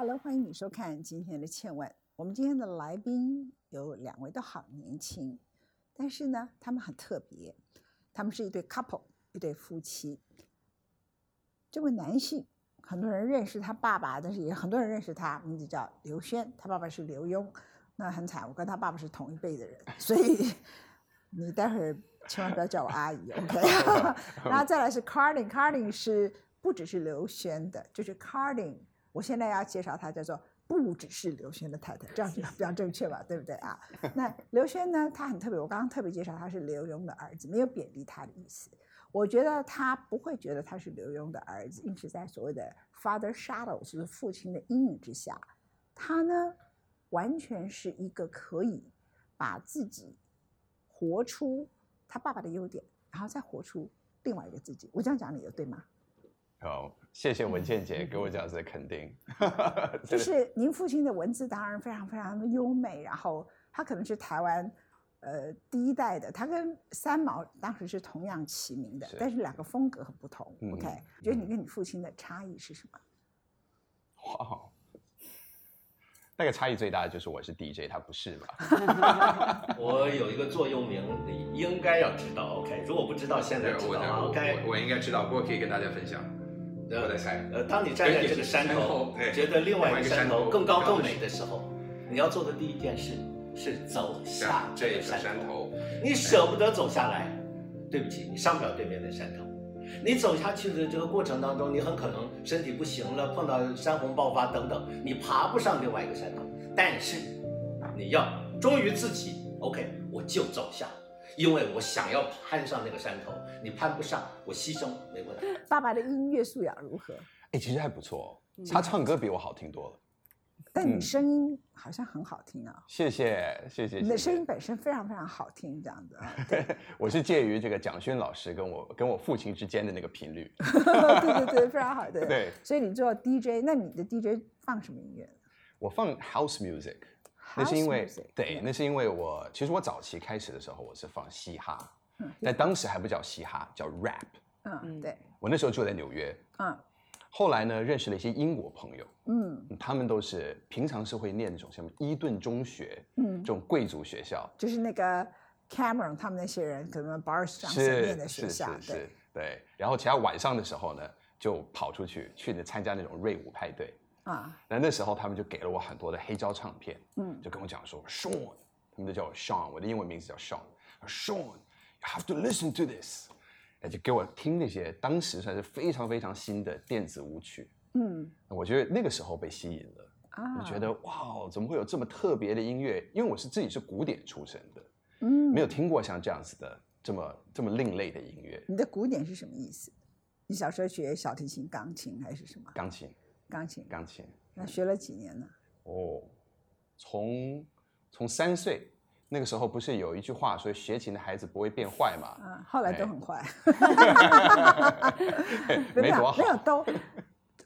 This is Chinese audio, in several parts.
Hello，欢迎你收看今天的《倩问》。我们今天的来宾有两位都好年轻，但是呢，他们很特别，他们是一对 couple，一对夫妻。这位男性，很多人认识他爸爸，但是也很多人认识他，名字叫刘轩，他爸爸是刘墉。那很惨，我跟他爸爸是同一辈的人，所以 你待会儿千万不要叫我阿姨，OK？然后再来是 Carding，Carding 是不只是刘轩的，就是 Carding。我现在要介绍他，叫做不只是刘轩的太太，这样子比较正确吧？对不对啊？那刘轩呢，他很特别，我刚刚特别介绍他是刘墉的儿子，没有贬低他的意思。我觉得他不会觉得他是刘墉的儿子，因是在所谓的 father shadow，就是父亲的阴影之下，他呢。完全是一个可以把自己活出他爸爸的优点，然后再活出另外一个自己。我这样讲你的对吗？好，谢谢文倩姐给我这样子的肯定。就是您父亲的文字当然非常非常的优美，然后他可能是台湾呃第一代的，他跟三毛当时是同样齐名的，但是两个风格很不同。OK，觉得你跟你父亲的差异是什么？哇。那个差异最大的就是我是 DJ，他不是嘛？我有一个座右铭，你应该要知道。OK，如果不知道，现在知道。OK，我应该知道，不过可以跟大家分享。我在猜。呃，当你站在这个山头，觉得另外一个山头更高更美的时候，你要做的第一件事是走下这个山头。你舍不得走下来，对不起，你上不了对面的山头。你走下去的这个过程当中，你很可能身体不行了，碰到山洪爆发等等，你爬不上另外一个山头。但是你要忠于自己，OK，我就走下，因为我想要攀上那个山头。你攀不上，我牺牲没关系。爸爸的音乐素养如何？哎，其实还不错，他唱歌比我好听多了。但你声音好像很好听啊！谢谢谢谢，你的声音本身非常非常好听，这样子 对。我是介于这个蒋勋老师跟我跟我父亲之间的那个频率。对对对，非常好对。对，所以你做 DJ，那你的 DJ 放什么音乐？我放 House Music，那是因为对，那是因为我其实我早期开始的时候我是放嘻哈，但当时还不叫嘻哈，叫 Rap。嗯，对。我那时候住在纽约。嗯。后来呢，认识了一些英国朋友，嗯，他们都是平常是会念那种什么伊顿中学，嗯，这种贵族学校，就是那个 Cameron 他们那些人可能 Bar 上念的学校，对对。然后其他晚上的时候呢，就跑出去去参加那种瑞舞派对啊。那那时候他们就给了我很多的黑胶唱片，嗯，就跟我讲说，Sean，他们都叫我 Sean，我的英文名字叫 Sean，Sean，you have to listen to this。那就给我听那些当时算是非常非常新的电子舞曲，嗯，我觉得那个时候被吸引了，啊，觉得哇，怎么会有这么特别的音乐？因为我是自己是古典出身的，嗯，没有听过像这样子的这么这么另类的音乐。你的古典是什么意思？你小时候学小提琴、钢琴还是什么？钢琴，钢琴，钢琴。那学了几年呢？哦，从从三岁。那个时候不是有一句话说学琴的孩子不会变坏吗？嗯，后来都很坏，没多好，没有都，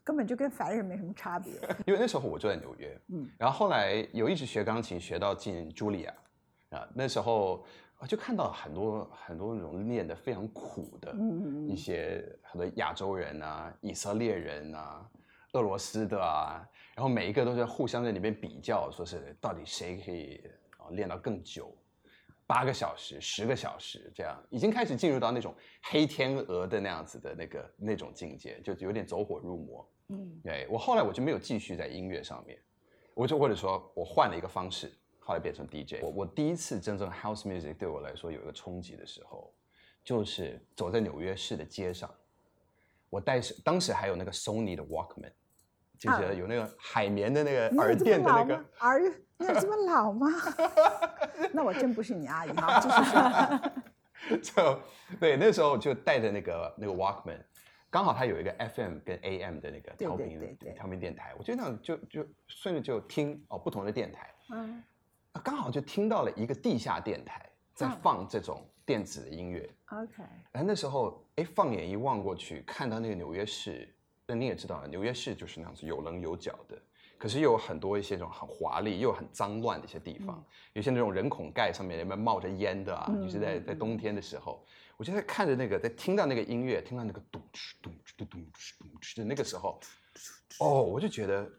根本就跟凡人没什么差别。因为那时候我住在纽约，嗯，然后后来有一直学钢琴，学到进茱莉亚，啊，那时候就看到很多很多那种练的非常苦的，嗯嗯一些很多亚洲人啊、以色列人啊、俄罗斯的啊，然后每一个都在互相在里面比较，说是到底谁可以。练到更久，八个小时、十个小时这样，已经开始进入到那种黑天鹅的那样子的那个那种境界，就有点走火入魔。嗯，对我后来我就没有继续在音乐上面，我就或者说我换了一个方式，后来变成 DJ。我我第一次真正 house music 对我来说有一个冲击的时候，就是走在纽约市的街上，我带是当时还有那个 Sony 的 Walkman。记得有那个海绵的那个耳垫的那个耳，你有这么老吗？那我真不是你阿姨哈，继续说。就对，那时候就带着那个那个 Walkman，刚好它有一个 FM 跟 AM 的那个调频调频电台，我就那样就就顺着就听哦不同的电台，嗯，刚好就听到了一个地下电台在放这种电子的音乐。OK，然后那时候哎放眼一望过去，看到那个纽约市。那你也知道，纽约市就是那样子有棱有角的，可是又有很多一些这种很华丽又很脏乱的一些地方，有些那种人孔盖上面里面冒着烟的啊，就是在在冬天的时候，我就在看着那个，在听到那个音乐，听到那个咚哧咚哧咚哧咚哧的那个时候，哦，我就觉得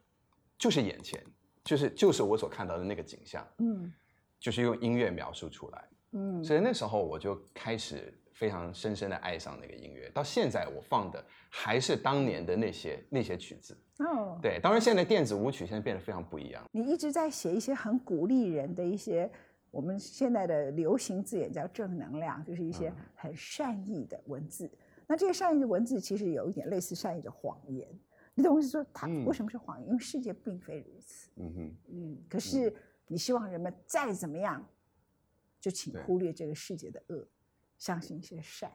就是眼前，就是就是我所看到的那个景象，嗯，就是用音乐描述出来，嗯，所以那时候我就开始非常深深的爱上那个音乐，到现在我放的还是当年的那些那些曲子，哦，对，当然现在电子舞曲现在变得非常不一样。你一直在写一些很鼓励人的一些。我们现在的流行字眼叫正能量，就是一些很善意的文字。那这些善意的文字其实有一点类似善意的谎言。你懂我意思？说它为什么是谎言？因为世界并非如此。嗯哼，嗯。可是你希望人们再怎么样，就请忽略这个世界的恶，相信一些善。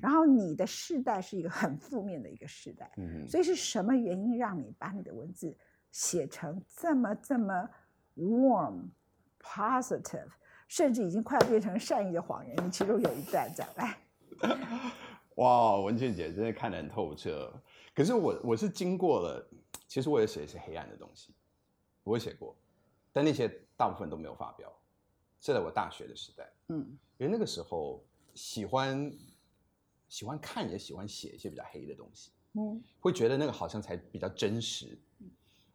然后你的世代是一个很负面的一个世代。嗯所以是什么原因让你把你的文字写成这么这么 warm？positive，甚至已经快要变成善意的谎言。你其中有一段在来，哇，文倩姐真的看得很透彻。可是我我是经过了，其实我也写一些黑暗的东西，我也写过，但那些大部分都没有发表。是在我大学的时代，嗯，因为那个时候喜欢喜欢看，也喜欢写一些比较黑的东西，嗯，会觉得那个好像才比较真实。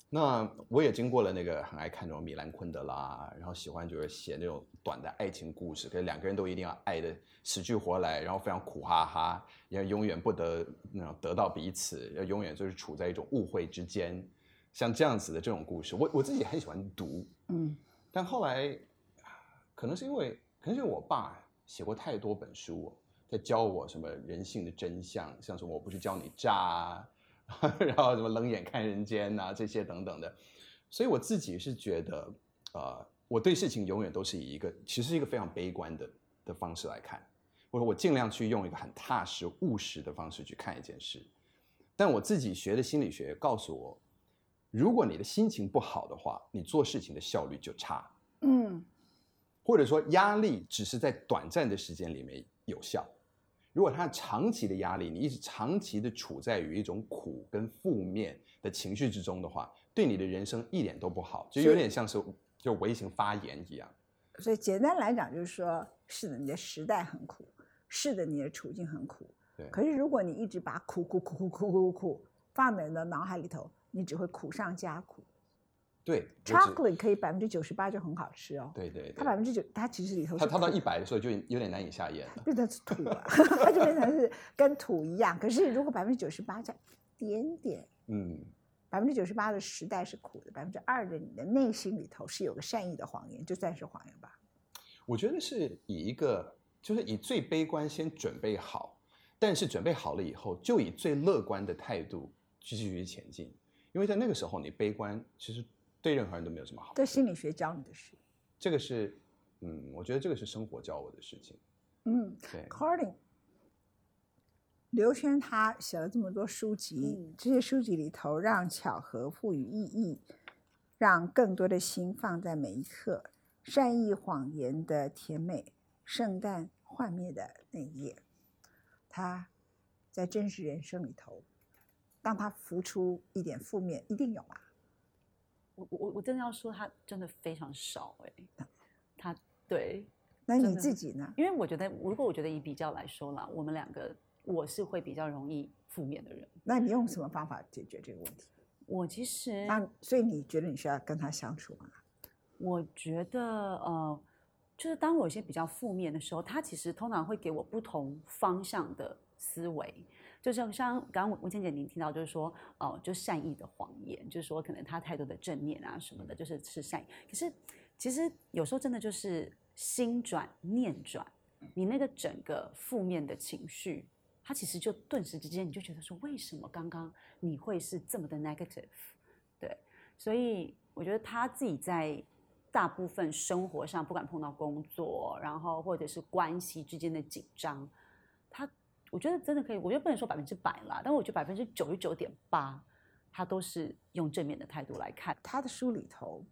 那我也经过了那个很爱看那种米兰昆德拉，然后喜欢就是写那种短的爱情故事，可是两个人都一定要爱的死去活来，然后非常苦哈哈，要永远不得那种得到彼此，要永远就是处在一种误会之间，像这样子的这种故事，我我自己很喜欢读，嗯，但后来可能是因为可能是我爸写过太多本书，在教我什么人性的真相，像什么我不是教你渣。然后什么冷眼看人间呐，这些等等的，所以我自己是觉得，呃，我对事情永远都是以一个其实是一个非常悲观的的方式来看，或者我尽量去用一个很踏实务实的方式去看一件事。但我自己学的心理学告诉我，如果你的心情不好的话，你做事情的效率就差。嗯，或者说压力只是在短暂的时间里面有效。如果他长期的压力，你一直长期的处在于一种苦跟负面的情绪之中的话，对你的人生一点都不好，就有点像是就微型发炎一样。所以简单来讲，就是说，是的，你的时代很苦，是的，你的处境很苦。对。可是如果你一直把苦苦苦苦苦苦苦放在你的脑海里头，你只会苦上加苦。对，chocolate 可以百分之九十八就很好吃哦。对对，它百分之九，它其实里头它它到一百的时候就有点难以下咽了，变成是土了，它就变成是跟土一样。可是如果百分之九十八加点点，嗯，百分之九十八的时代是苦的，百分之二的你的内心里头是有个善意的谎言，就算是谎言吧。我觉得是以一个就是以最悲观先准备好，但是准备好了以后，就以最乐观的态度去继续前进，因为在那个时候你悲观其实。对任何人都没有什么好。这心理学教你的事，这个是，嗯，我觉得这个是生活教我的事情。嗯，对。According，刘轩他写了这么多书籍，这些书籍里头让巧合赋予意义，让更多的心放在每一刻，善意谎言的甜美，圣诞幻灭的那一夜，他在真实人生里头，当他浮出一点负面，一定有啊。我我我真的要说，他真的非常少哎，他对，那你自己呢？因为我觉得，如果我觉得以比较来说啦，我们两个我是会比较容易负面的人。那你用什么方法解决这个问题？我其实那所以你觉得你需要跟他相处吗？我觉得呃，就是当我有些比较负面的时候，他其实通常会给我不同方向的思维。就像像刚刚吴倩姐您听到，就是说，哦，就善意的谎言，就是说可能他太多的正面啊什么的，就是是善意。可是其实有时候真的就是心转念转，你那个整个负面的情绪，它其实就顿时之间你就觉得说，为什么刚刚你会是这么的 negative？对，所以我觉得他自己在大部分生活上，不管碰到工作，然后或者是关系之间的紧张，他。我觉得真的可以，我觉得不能说百分之百啦，但我觉得百分之九十九点八，他都是用正面的态度来看。他的书里头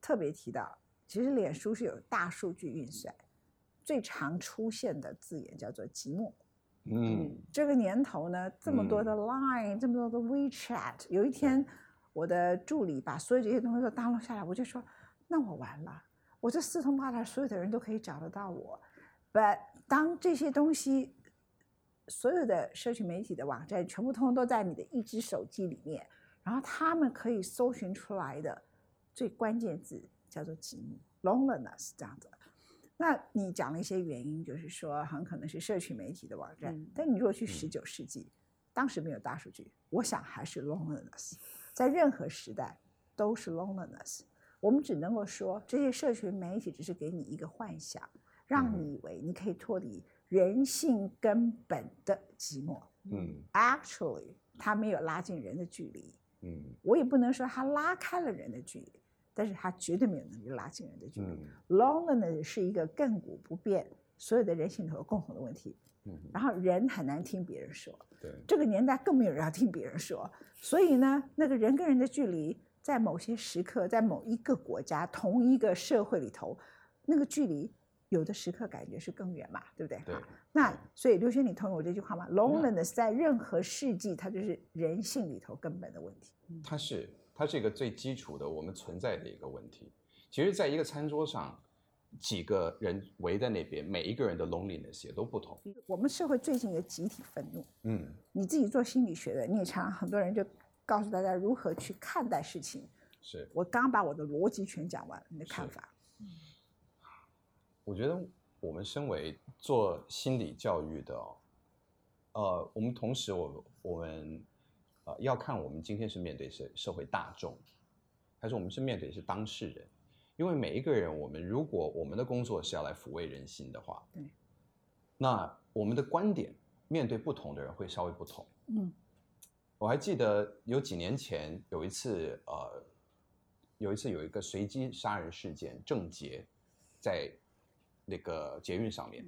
特别提到，其实脸书是有大数据运算，最常出现的字眼叫做寂寞。嗯，这个年头呢，这么多的 Line，这么多的 WeChat，有一天我的助理把所有这些东西都 download 下来，我就说，那我完了，我这四通八达，所有的人都可以找得到我。But 当这些东西所有的社群媒体的网站全部通通都在你的一只手机里面，然然后他们可以搜寻出来的最关键字叫做寂寞 （loneliness） 这样子。那你讲了一些原因，就是说很可能是社群媒体的网站，但你如果去十九世纪，当时没有大数据，我想还是 loneliness，在任何时代都是 loneliness。我们只能够说，这些社群媒体只是给你一个幻想，让你以为你可以脱离人性根本的寂寞。嗯，actually，它没有拉近人的距离。嗯，我也不能说它拉开了人的距离。但是它绝对没有能力拉近人的距离。Loneliness 是一个亘古不变、所有的人性里头共同的问题。嗯，然后人很难听别人说。对，这个年代更没有人要听别人说。所以呢，那个人跟人的距离，在某些时刻，在某一个国家、同一个社会里头，那个距离有的时刻感觉是更远嘛，对不对？对。那所以刘轩，你同意我这句话吗？Loneliness 在任何世纪，它就是人性里头根本的问题。它是。它是一个最基础的我们存在的一个问题。其实，在一个餐桌上，几个人围在那边，每一个人的 loneliness 也都不同。我们社会最近有集体愤怒。嗯，你自己做心理学的，你也常很多人就告诉大家如何去看待事情。是我刚把我的逻辑全讲完，你的看法？我觉得我们身为做心理教育的，呃，我们同时，我我们呃。要看我们今天是面对社社会大众，还是我们是面对是当事人？因为每一个人，我们如果我们的工作是要来抚慰人心的话，对，那我们的观点面对不同的人会稍微不同。嗯，我还记得有几年前有一次，呃，有一次有一个随机杀人事件，郑杰在那个捷运上面，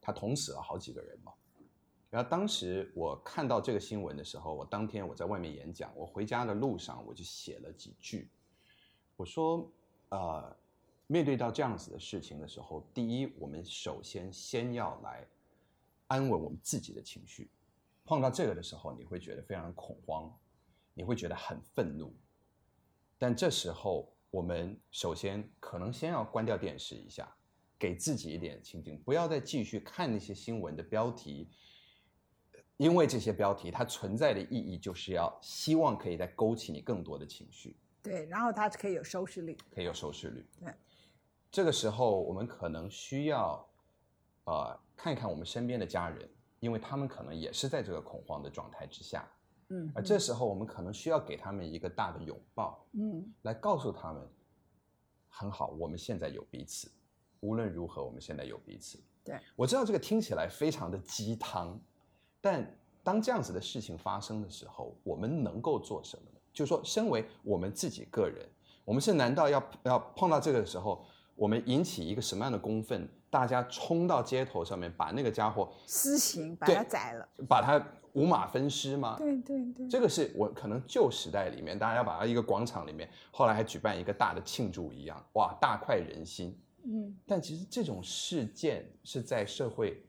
他捅死了好几个人嘛。然后当时我看到这个新闻的时候，我当天我在外面演讲，我回家的路上我就写了几句，我说，呃，面对到这样子的事情的时候，第一，我们首先先要来安稳我们自己的情绪。碰到这个的时候，你会觉得非常恐慌，你会觉得很愤怒。但这时候，我们首先可能先要关掉电视一下，给自己一点清静，不要再继续看那些新闻的标题。因为这些标题，它存在的意义就是要希望可以再勾起你更多的情绪。对，然后它可以有收视率，可以有收视率。对，这个时候我们可能需要，呃，看一看我们身边的家人，因为他们可能也是在这个恐慌的状态之下。嗯，而这时候我们可能需要给他们一个大的拥抱，嗯，来告诉他们，很好，我们现在有彼此，无论如何，我们现在有彼此。对，我知道这个听起来非常的鸡汤。但当这样子的事情发生的时候，我们能够做什么呢？就是说，身为我们自己个人，我们是难道要要碰到这个的时候，我们引起一个什么样的公愤？大家冲到街头上面，把那个家伙私刑，把他宰了，把他五马分尸吗？对对对，这个是我可能旧时代里面，大家要把它一个广场里面，后来还举办一个大的庆祝一样，哇，大快人心。嗯，但其实这种事件是在社会。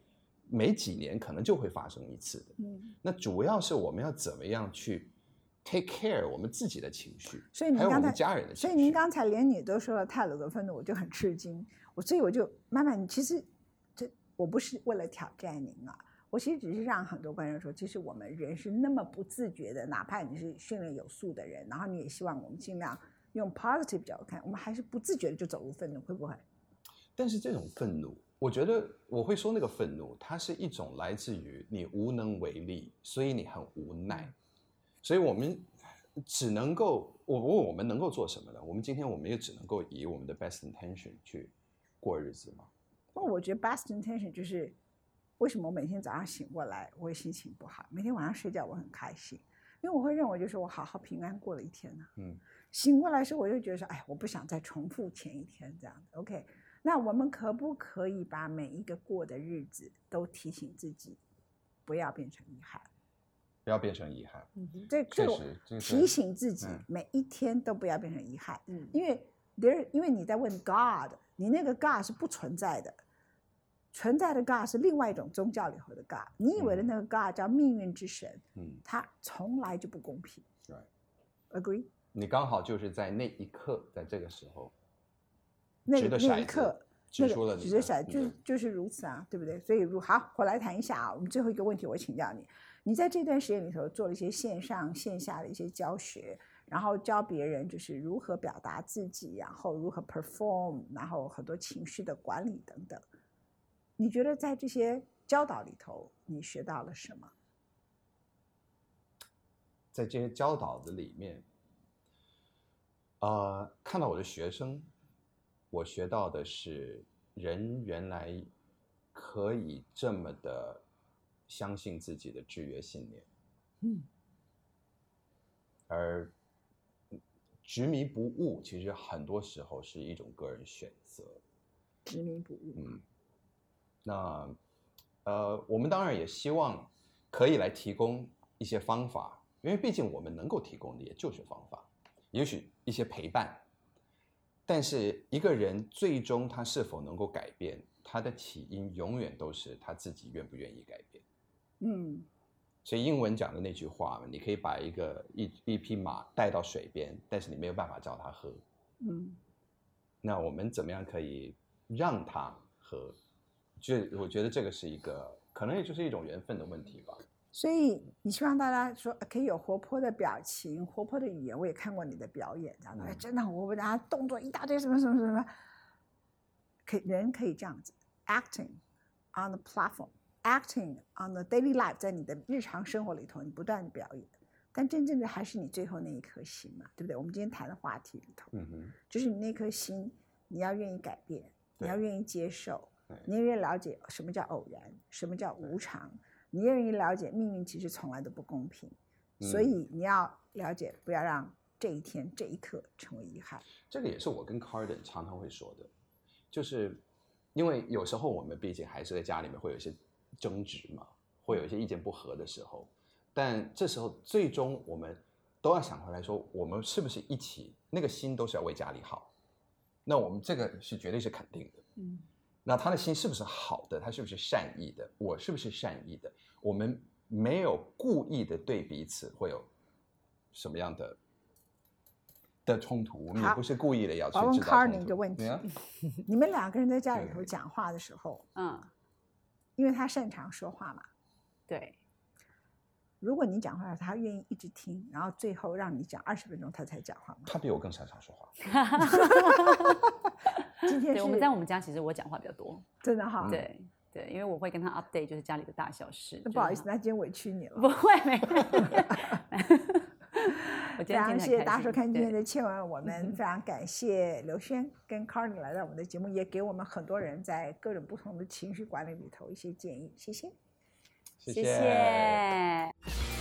每几年可能就会发生一次的，嗯，那主要是我们要怎么样去 take care 我们自己的情绪，所以您刚才家人的，所以您刚才连你都说了泰鲁的愤怒，我就很吃惊，我所以我就妈妈，你，其实这我不是为了挑战您啊，我其实只是让很多观众说，其实我们人是那么不自觉的，哪怕你是训练有素的人，然后你也希望我们尽量用 positive 角度看，我们还是不自觉的就走入愤怒，会不会？但是这种愤怒。我觉得我会说那个愤怒，它是一种来自于你无能为力，所以你很无奈，所以我们只能够我问我们能够做什么呢？我们今天我们也只能够以我们的 best intention 去过日子嘛。那我觉得 best intention 就是为什么我每天早上醒过来我会心情不好，每天晚上睡觉我很开心，因为我会认为就是我好好平安过了一天呢。嗯，醒过来时候我就觉得说，哎，我不想再重复前一天这样子。OK。那我们可不可以把每一个过的日子都提醒自己，不要变成遗憾？不要变成遗憾。嗯，这这提醒自己每一天都不要变成遗憾。嗯，因为 there，因为你在问 God，你那个 God 是不存在的，存在的 God 是另外一种宗教里头的 God。你以为的那个 God 叫命运之神，嗯，他从来就不公平。对，agree。你刚好就是在那一刻，在这个时候。那个那一刻，那个举着骰就就是如此啊，对不对？所以如好，我来谈一下啊。我们最后一个问题，我请教你，你在这段时间里头做了一些线上线下的一些教学，然后教别人就是如何表达自己，然后如何 perform，然后很多情绪的管理等等。你觉得在这些教导里头，你学到了什么？在这些教导的里面，呃，看到我的学生，我学到的是人原来可以这么的相信自己的制约信念，嗯，而执迷不悟，其实很多时候是一种个人选择，执迷不悟，嗯，那呃，我们当然也希望可以来提供一些方法。因为毕竟我们能够提供的也就是方法，也许一些陪伴，但是一个人最终他是否能够改变，他的起因永远都是他自己愿不愿意改变。嗯，所以英文讲的那句话，你可以把一个一一匹马带到水边，但是你没有办法叫它喝。嗯，那我们怎么样可以让它喝？就我觉得这个是一个，可能也就是一种缘分的问题吧。所以你希望大家说可以有活泼的表情、活泼的语言。我也看过你的表演，这样的真的很活泼，然后动作一大堆，什么什么什么，可人可以这样子，acting on the platform，acting on the daily life，在你的日常生活里头，你不断的表演，但真正的还是你最后那一颗心嘛，对不对？我们今天谈的话题里头，嗯哼，就是你那颗心，你要愿意改变，你要愿意接受，你要愿意了解什么叫偶然，什么叫无常。你愿意了解命运其实从来都不公平，所以你要了解，不要让这一天这一刻成为遗憾。这个也是我跟 Carden 常常会说的，就是因为有时候我们毕竟还是在家里面会有一些争执嘛，会有一些意见不合的时候，但这时候最终我们都要想回来说，我们是不是一起那个心都是要为家里好？那我们这个是绝对是肯定的。嗯。那他的心是不是好的？他是不是善意的？我是不是善意的？我们没有故意的对彼此会有什么样的的冲突？我们也不是故意的要去制造冲突。一个问题：你们两个人在家里头讲话的时候，嗯，因为他擅长说话嘛，对。如果你讲话，他愿意一直听，然后最后让你讲二十分钟，他才讲话吗？他比我更擅长说话。今天我们在我们家，其实我讲话比较多，真的哈。对对，因为我会跟他 update，就是家里的大小事。那不好意思，那今天委屈你了。不会，没 非常谢谢大家收看今天的《千万》，我们 非常感谢刘轩跟 Carney 来到我们的节目，也给我们很多人在各种不同的情绪管理里头一些建议。谢谢，谢谢。